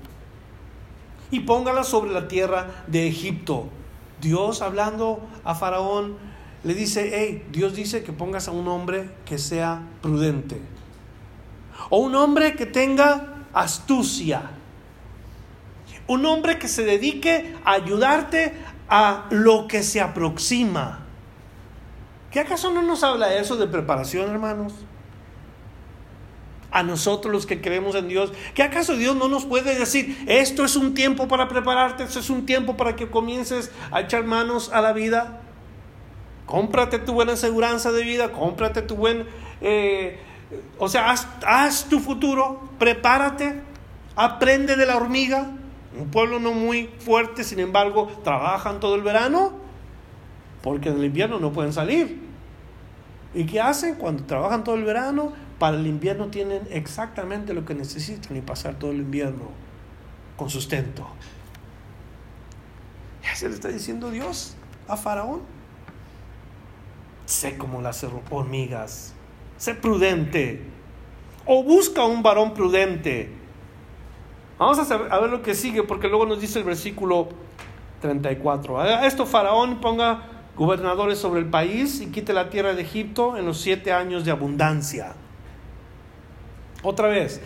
Speaker 1: y póngala sobre la tierra de Egipto. Dios hablando a Faraón le dice, hey, Dios dice que pongas a un hombre que sea prudente. O un hombre que tenga astucia. Un hombre que se dedique a ayudarte a lo que se aproxima. ¿Qué acaso no nos habla eso de preparación, hermanos? A nosotros los que creemos en Dios, ¿qué acaso Dios no nos puede decir, esto es un tiempo para prepararte, esto es un tiempo para que comiences a echar manos a la vida? Cómprate tu buena aseguranza de vida, cómprate tu buen eh, o sea, haz, tu futuro, prepárate, aprende de la hormiga. Un pueblo no muy fuerte, sin embargo, trabajan todo el verano porque en el invierno no pueden salir. ¿Y qué hacen? Cuando trabajan todo el verano, para el invierno tienen exactamente lo que necesitan y pasar todo el invierno con sustento. Ya se le está diciendo Dios a Faraón. Sé como las hormigas Sé prudente. O busca un varón prudente. Vamos a, a ver lo que sigue, porque luego nos dice el versículo 34. A esto Faraón ponga gobernadores sobre el país y quite la tierra de Egipto en los siete años de abundancia. Otra vez,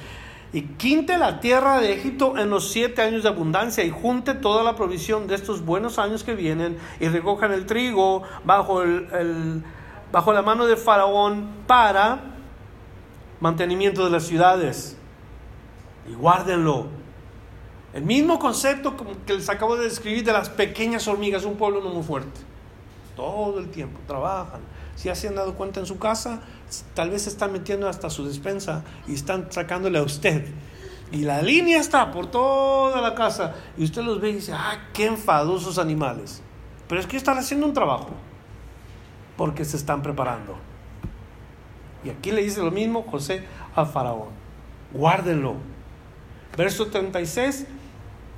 Speaker 1: y quinte la tierra de Egipto en los siete años de abundancia y junte toda la provisión de estos buenos años que vienen y recojan el trigo bajo el bajo la mano de Faraón para mantenimiento de las ciudades. Y guárdenlo. El mismo concepto que les acabo de describir de las pequeñas hormigas, un pueblo no muy fuerte. Todo el tiempo trabajan. Si ya se han dado cuenta en su casa, tal vez se están metiendo hasta su despensa y están sacándole a usted. Y la línea está por toda la casa. Y usted los ve y dice, ah, qué enfadosos animales. Pero es que están haciendo un trabajo porque se están preparando. Y aquí le dice lo mismo José a Faraón. Guárdenlo. Verso 36.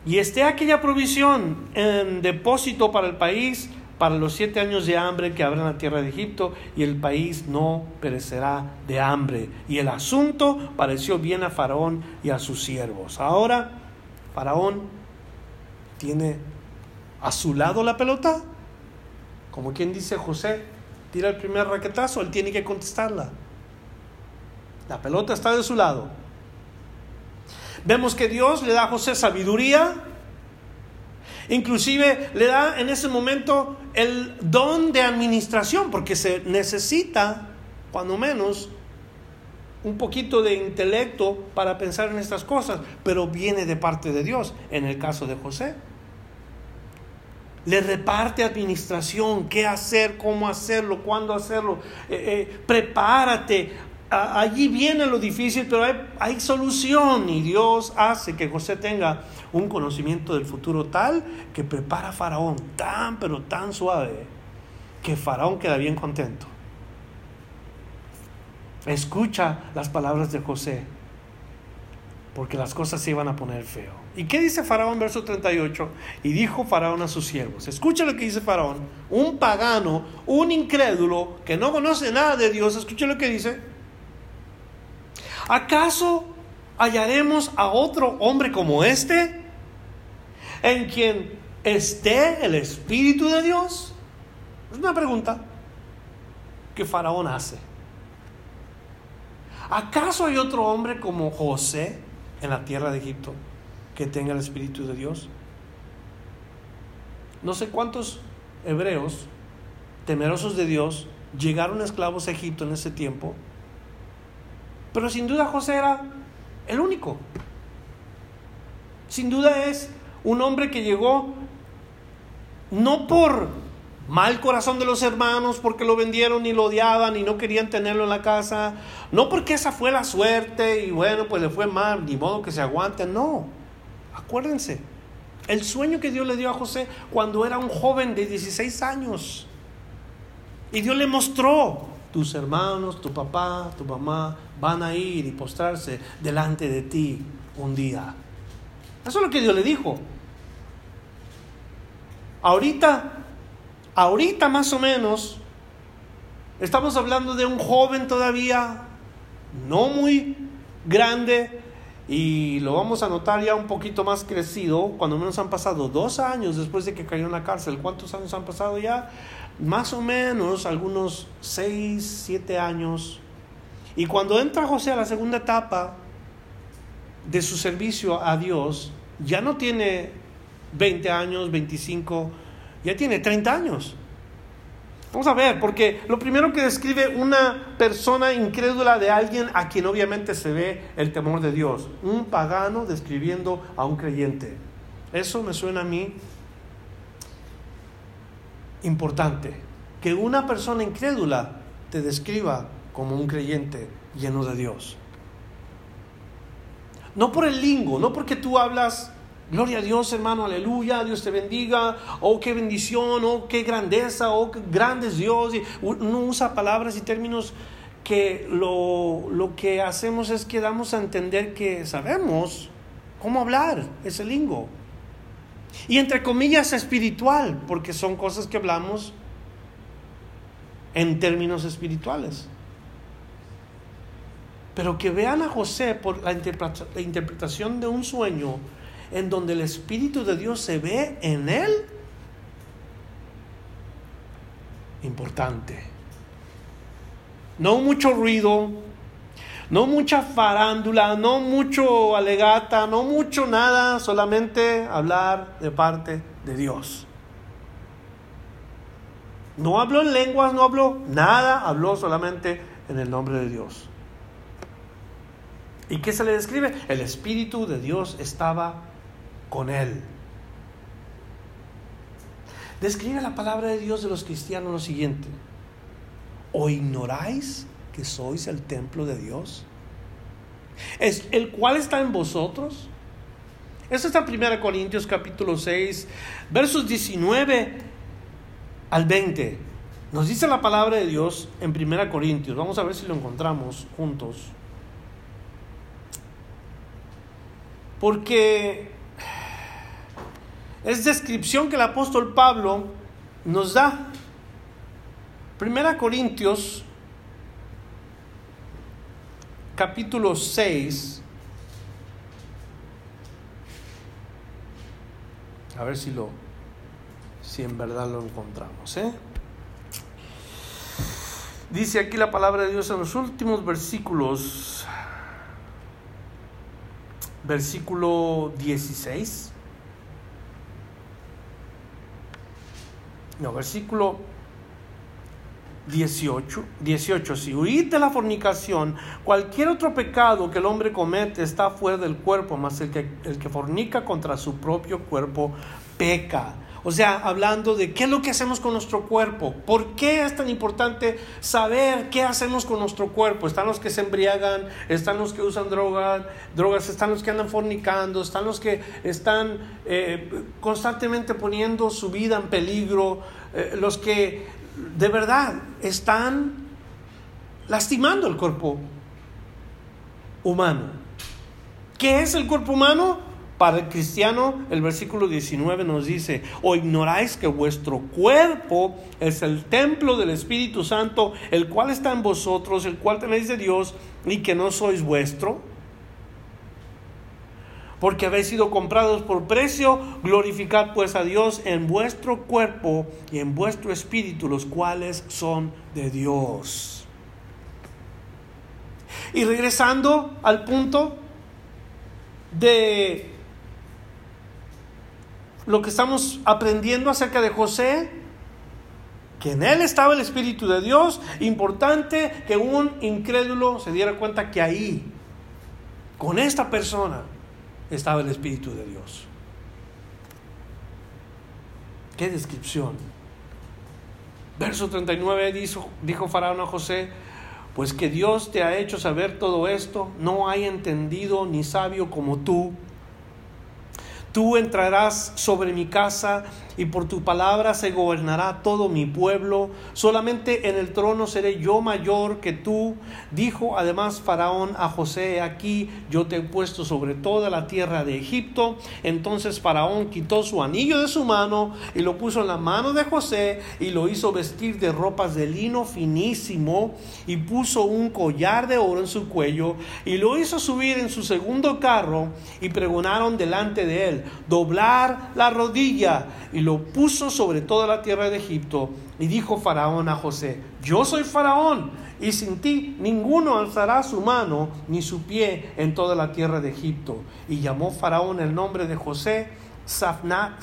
Speaker 1: Y esté aquella provisión en depósito para el país para los siete años de hambre que habrá en la tierra de Egipto, y el país no perecerá de hambre. Y el asunto pareció bien a Faraón y a sus siervos. Ahora, Faraón tiene a su lado la pelota, como quien dice José, tira el primer raquetazo, él tiene que contestarla. La pelota está de su lado. Vemos que Dios le da a José sabiduría, inclusive le da en ese momento el don de administración, porque se necesita, cuando menos, un poquito de intelecto para pensar en estas cosas, pero viene de parte de Dios, en el caso de José le reparte administración, qué hacer, cómo hacerlo, cuándo hacerlo. Eh, eh, prepárate. Allí viene lo difícil, pero hay, hay, solución y Dios hace que José tenga un conocimiento del futuro tal que prepara a Faraón tan, pero tan suave que Faraón queda bien contento. escucha las palabras de José, porque las cosas se iban a poner feo. ¿Y qué dice Faraón, verso 38? Y dijo Faraón a sus siervos, escucha lo que dice Faraón, un pagano, un incrédulo, que no conoce nada de Dios, escucha lo que dice. ¿Acaso hallaremos a otro hombre como este, en quien esté el Espíritu de Dios? Es una pregunta que Faraón hace. ¿Acaso hay otro hombre como José en la tierra de Egipto que tenga el Espíritu de Dios? No sé cuántos hebreos temerosos de Dios llegaron esclavos a Egipto en ese tiempo, pero sin duda José era el único. Sin duda es un hombre que llegó no por mal corazón de los hermanos porque lo vendieron y lo odiaban y no querían tenerlo en la casa, no porque esa fue la suerte y bueno, pues le fue mal, ni modo que se aguante, no. Acuérdense, el sueño que Dios le dio a José cuando era un joven de 16 años. Y Dios le mostró, tus hermanos, tu papá, tu mamá van a ir y postrarse delante de ti un día. Eso es lo que Dios le dijo. Ahorita Ahorita más o menos estamos hablando de un joven todavía, no muy grande, y lo vamos a notar ya un poquito más crecido, cuando menos han pasado dos años después de que cayó en la cárcel. ¿Cuántos años han pasado ya? Más o menos algunos seis, siete años. Y cuando entra José a la segunda etapa de su servicio a Dios, ya no tiene 20 años, 25, ya tiene 30 años. Vamos a ver, porque lo primero que describe una persona incrédula de alguien a quien obviamente se ve el temor de Dios, un pagano describiendo a un creyente. Eso me suena a mí importante, que una persona incrédula te describa como un creyente lleno de Dios. No por el lingo, no porque tú hablas Gloria a Dios, hermano, aleluya, Dios te bendiga, oh, qué bendición, oh, qué grandeza, oh, qué grande es Dios. Uno usa palabras y términos que lo, lo que hacemos es que damos a entender que sabemos cómo hablar ese lingo. Y entre comillas espiritual, porque son cosas que hablamos en términos espirituales. Pero que vean a José por la interpretación de un sueño en donde el Espíritu de Dios se ve en él, importante. No mucho ruido, no mucha farándula, no mucho alegata, no mucho nada, solamente hablar de parte de Dios. No habló en lenguas, no habló nada, habló solamente en el nombre de Dios. ¿Y qué se le describe? El Espíritu de Dios estaba con Él. Describe la palabra de Dios de los cristianos lo siguiente. ¿O ignoráis que sois el templo de Dios? ¿Es el cual está en vosotros? Eso está en 1 Corintios capítulo 6, versos 19 al 20. Nos dice la palabra de Dios en 1 Corintios. Vamos a ver si lo encontramos juntos. Porque es descripción que el apóstol Pablo nos da. Primera Corintios, capítulo 6. A ver si lo, si en verdad lo encontramos, ¿eh? Dice aquí la palabra de Dios en los últimos versículos, versículo 16. No, versículo 18, 18, si huid de la fornicación, cualquier otro pecado que el hombre comete está fuera del cuerpo, más el que, el que fornica contra su propio cuerpo peca. O sea, hablando de qué es lo que hacemos con nuestro cuerpo. ¿Por qué es tan importante saber qué hacemos con nuestro cuerpo? Están los que se embriagan, están los que usan drogas, drogas, están los que andan fornicando, están los que están eh, constantemente poniendo su vida en peligro, eh, los que de verdad están lastimando el cuerpo humano. ¿Qué es el cuerpo humano? Para el cristiano, el versículo 19 nos dice, o ignoráis que vuestro cuerpo es el templo del Espíritu Santo, el cual está en vosotros, el cual tenéis de Dios, y que no sois vuestro. Porque habéis sido comprados por precio, glorificad pues a Dios en vuestro cuerpo y en vuestro espíritu, los cuales son de Dios. Y regresando al punto de lo que estamos aprendiendo acerca de José, que en él estaba el Espíritu de Dios, importante que un incrédulo se diera cuenta que ahí, con esta persona, estaba el Espíritu de Dios. Qué descripción. Verso 39 dijo, dijo Faraón a José, pues que Dios te ha hecho saber todo esto, no hay entendido ni sabio como tú. Tú entrarás sobre mi casa y por tu palabra se gobernará todo mi pueblo. Solamente en el trono seré yo mayor que tú. Dijo además Faraón a José, aquí yo te he puesto sobre toda la tierra de Egipto. Entonces Faraón quitó su anillo de su mano y lo puso en la mano de José y lo hizo vestir de ropas de lino finísimo y puso un collar de oro en su cuello y lo hizo subir en su segundo carro y pregonaron delante de él, doblar la rodilla lo puso sobre toda la tierra de Egipto. Y dijo Faraón a José, yo soy Faraón, y sin ti ninguno alzará su mano ni su pie en toda la tierra de Egipto. Y llamó Faraón el nombre de José Safnat,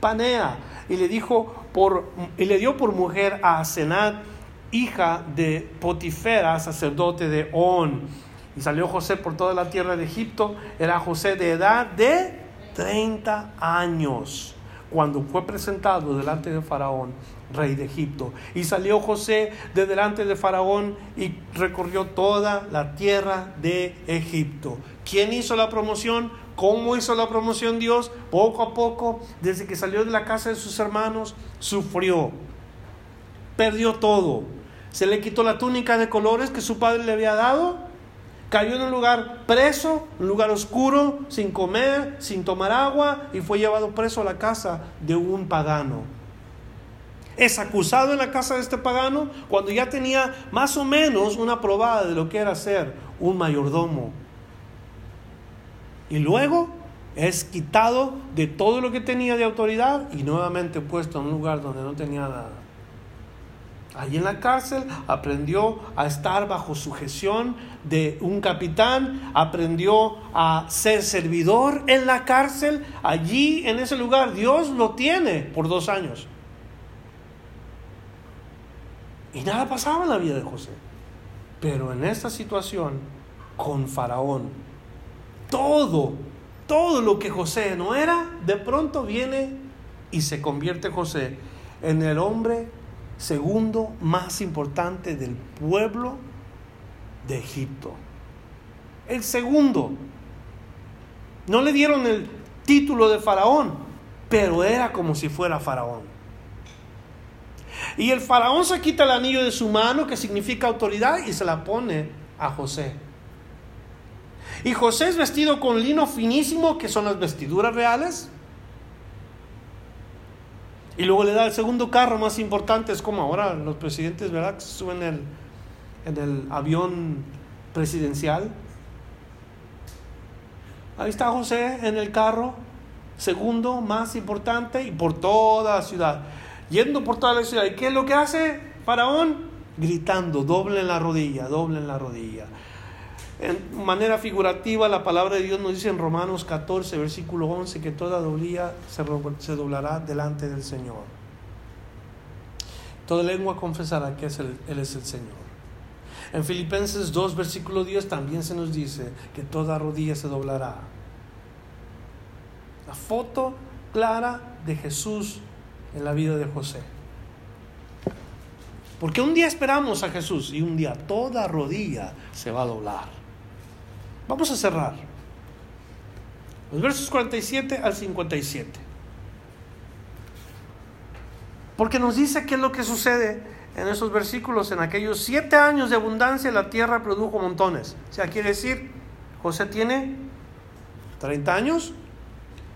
Speaker 1: Panea, y le dijo por, y le dio por mujer a Asenat, hija de Potifera, sacerdote de On. Y salió José por toda la tierra de Egipto. Era José de edad de 30 años cuando fue presentado delante de Faraón, rey de Egipto. Y salió José de delante de Faraón y recorrió toda la tierra de Egipto. ¿Quién hizo la promoción? ¿Cómo hizo la promoción Dios? Poco a poco, desde que salió de la casa de sus hermanos, sufrió. Perdió todo. Se le quitó la túnica de colores que su padre le había dado Cayó en un lugar preso, un lugar oscuro, sin comer, sin tomar agua, y fue llevado preso a la casa de un pagano. Es acusado en la casa de este pagano cuando ya tenía más o menos una probada de lo que era ser un mayordomo. Y luego es quitado de todo lo que tenía de autoridad y nuevamente puesto en un lugar donde no tenía nada. Allí en la cárcel aprendió a estar bajo sujeción de un capitán, aprendió a ser servidor en la cárcel. Allí en ese lugar Dios lo tiene por dos años. Y nada pasaba en la vida de José. Pero en esta situación, con Faraón, todo, todo lo que José no era, de pronto viene y se convierte José en el hombre segundo más importante del pueblo de Egipto. El segundo. No le dieron el título de faraón, pero era como si fuera faraón. Y el faraón se quita el anillo de su mano, que significa autoridad, y se la pone a José. Y José es vestido con lino finísimo, que son las vestiduras reales. Y luego le da el segundo carro más importante, es como ahora los presidentes, ¿verdad? suben el, en el avión presidencial. Ahí está José en el carro, segundo más importante, y por toda la ciudad. Yendo por toda la ciudad. ¿Y qué es lo que hace Faraón? Gritando, doble en la rodilla, doble en la rodilla. En manera figurativa, la palabra de Dios nos dice en Romanos 14, versículo 11, que toda doblía se, doblará delante del Señor. Toda lengua confesará que Él es el Señor. En Filipenses 2, versículo 10 también se nos dice que toda rodilla se doblará. La foto clara de Jesús en la vida de José. Porque un día esperamos a Jesús y un día toda rodilla se va a doblar. Vamos a cerrar. Los versos 47 al 57. Porque nos dice qué es lo que sucede en esos versículos, en aquellos siete años de abundancia, la tierra produjo montones. O sea, quiere decir, José tiene 30 años,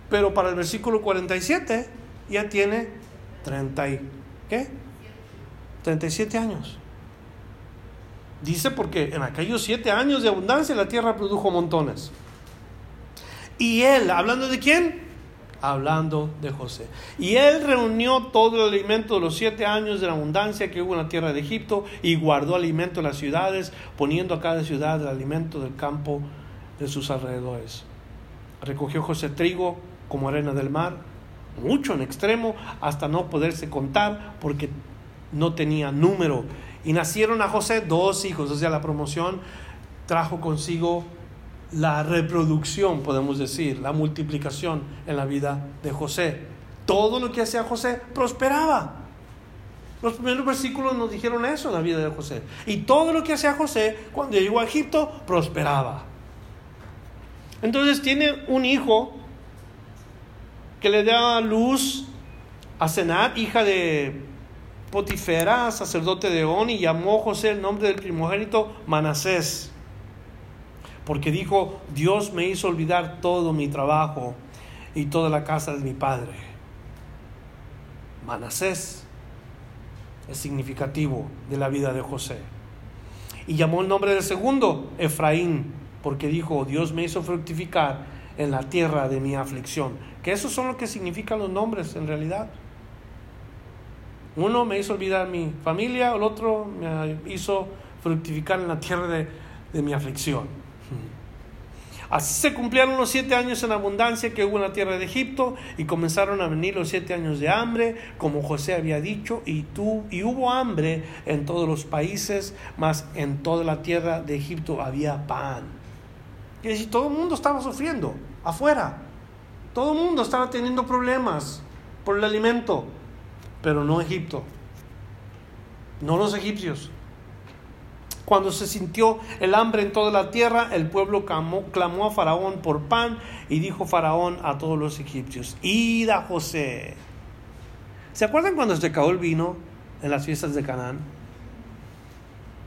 Speaker 1: pero para el versículo 47 ya tiene 30 y, ¿qué? 37 años. Dice porque en aquellos siete años de abundancia la tierra produjo montones. Y él, hablando de quién? Hablando de José. Y él reunió todo el alimento de los siete años de la abundancia que hubo en la tierra de Egipto y guardó alimento en las ciudades, poniendo a cada ciudad el alimento del campo de sus alrededores. Recogió José trigo como arena del mar, mucho en extremo, hasta no poderse contar porque no tenía número. Y nacieron a José dos hijos, o sea, la promoción trajo consigo la reproducción, podemos decir, la multiplicación en la vida de José. Todo lo que hacía José prosperaba. Los primeros versículos nos dijeron eso en la vida de José. Y todo lo que hacía José cuando llegó a Egipto prosperaba. Entonces tiene un hijo que le da luz a Senat, hija de Potifera, sacerdote de On, y llamó José el nombre del primogénito Manasés porque dijo, Dios me hizo olvidar todo mi trabajo y toda la casa de mi padre. Manasés es significativo de la vida de José. Y llamó el nombre del segundo Efraín, porque dijo, Dios me hizo fructificar en la tierra de mi aflicción. Que esos son lo que significan los nombres en realidad. Uno me hizo olvidar mi familia, el otro me hizo fructificar en la tierra de, de mi aflicción. Así se cumplieron los siete años en abundancia que hubo en la tierra de Egipto y comenzaron a venir los siete años de hambre, como José había dicho, y, tú, y hubo hambre en todos los países, mas en toda la tierra de Egipto había pan. Y decir, todo el mundo estaba sufriendo afuera, todo el mundo estaba teniendo problemas por el alimento, pero no Egipto, no los egipcios. Cuando se sintió el hambre en toda la tierra, el pueblo clamó, a Faraón por pan y dijo Faraón a todos los egipcios, id a José. ¿Se acuerdan cuando se acabó el vino en las fiestas de Canaán?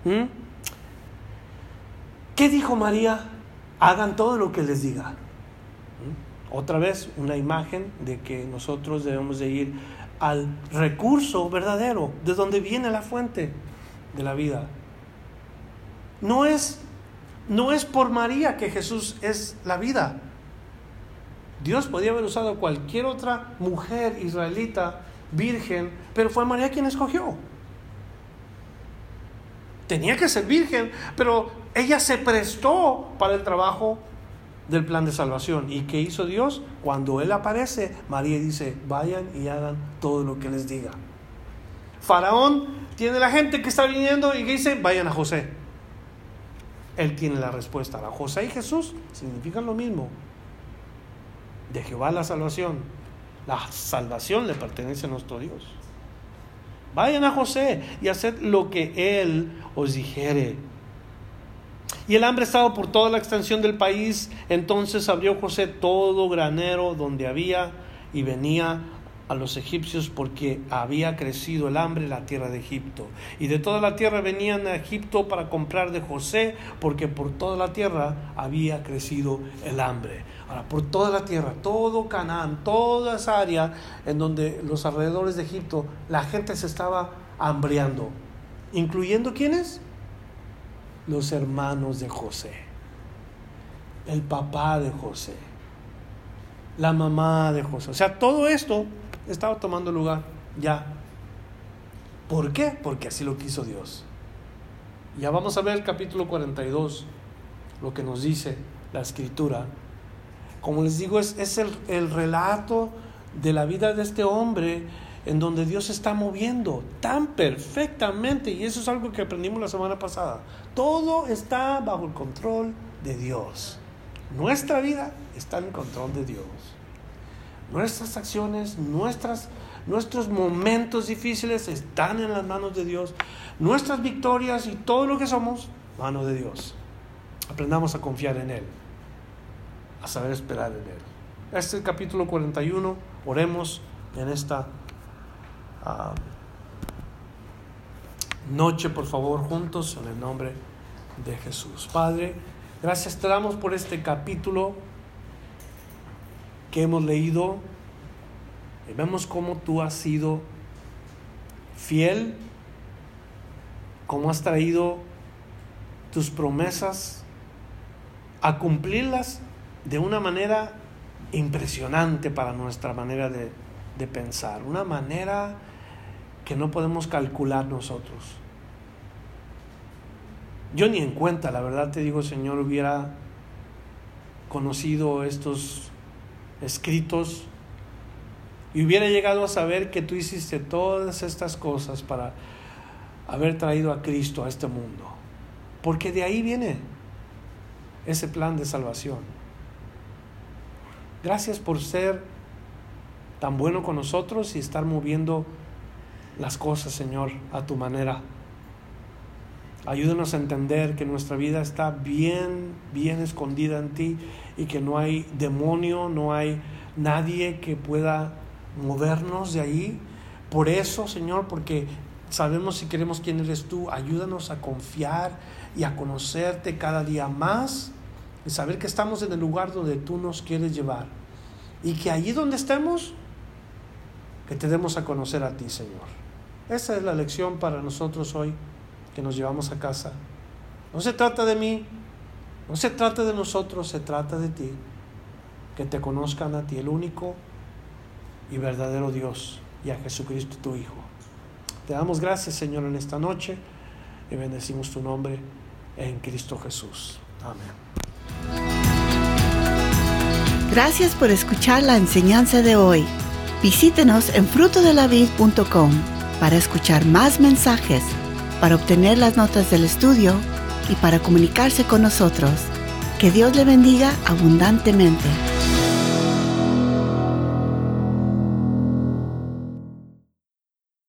Speaker 1: ¿Mm? ¿Qué dijo María? Hagan todo lo que les diga. ¿Mm? Otra vez una imagen de que nosotros debemos de ir al recurso verdadero, de donde viene la fuente de la vida. No es, no es por María que Jesús es la vida. Dios podía haber usado cualquier otra mujer israelita, virgen, pero fue María quien escogió. Tenía que ser virgen, pero ella se prestó para el trabajo del plan de salvación. ¿Y qué hizo Dios? Cuando Él aparece, María dice, vayan y hagan todo lo que les diga. Faraón tiene la gente que está viniendo y que dice, vayan a José. Él tiene la respuesta. La José y Jesús significan lo mismo. De Jehová la salvación. La salvación le pertenece a nuestro Dios. Vayan a José y haced lo que Él os dijere. Y el hambre estaba por toda la extensión del país. Entonces abrió José todo granero donde había y venía a los egipcios porque había crecido el hambre en la tierra de Egipto. Y de toda la tierra venían a Egipto para comprar de José porque por toda la tierra había crecido el hambre. Ahora, por toda la tierra, todo Canaán, toda esa área en donde los alrededores de Egipto, la gente se estaba hambriando. ¿Incluyendo quiénes? Los hermanos de José. El papá de José. La mamá de José. O sea, todo esto estaba tomando lugar ya. ¿Por qué? Porque así lo quiso Dios. Ya vamos a ver el capítulo 42, lo que nos dice la escritura. Como les digo, es, el, el relato de la vida de este hombre en donde Dios está moviendo tan perfectamente, y eso es algo que aprendimos la semana pasada. Todo está bajo el control de Dios. Nuestra vida está en control de Dios nuestras acciones, nuestras, nuestros momentos difíciles están en las manos de Dios. Nuestras victorias y todo lo que somos, mano de Dios. Aprendamos a confiar en Él, a saber esperar en Él. Este es el capítulo 41. Oremos en esta, ah, noche, por favor, juntos en el nombre de Jesús. Padre, gracias te damos por este capítulo que hemos leído y vemos cómo tú has sido fiel, cómo has traído tus promesas a cumplirlas de una manera impresionante para nuestra manera de, de pensar, una manera que no podemos calcular nosotros. Yo ni en cuenta, la verdad te digo, Señor, hubiera conocido estos escritos y hubiera llegado a saber que tú hiciste todas estas cosas para haber traído a Cristo a este mundo. Porque de ahí viene ese plan de salvación. Gracias por ser tan bueno con nosotros y estar moviendo las cosas, Señor, a tu manera. Ayúdanos a entender que nuestra vida está bien, bien escondida en ti y que no hay demonio, no hay nadie que pueda movernos de ahí. Por eso, Señor, porque sabemos y queremos quién eres tú, ayúdanos a confiar y a conocerte cada día más y saber que estamos en el lugar donde tú nos quieres llevar. Y que allí donde estemos, que te demos a conocer a ti, Señor. Esa es la lección para nosotros hoy que nos llevamos a casa. No se trata de mí, no se trata de nosotros, se trata de ti. Que te conozcan a ti, el único y verdadero Dios, y a Jesucristo tu Hijo. Te damos gracias, Señor, en esta noche y bendecimos tu nombre en Cristo Jesús. Amén.
Speaker 2: Gracias por escuchar la enseñanza de hoy. Visítenos en frutodelavid.com para escuchar más mensajes, para obtener las notas del estudio y para comunicarse con nosotros. Que Dios le bendiga abundantemente.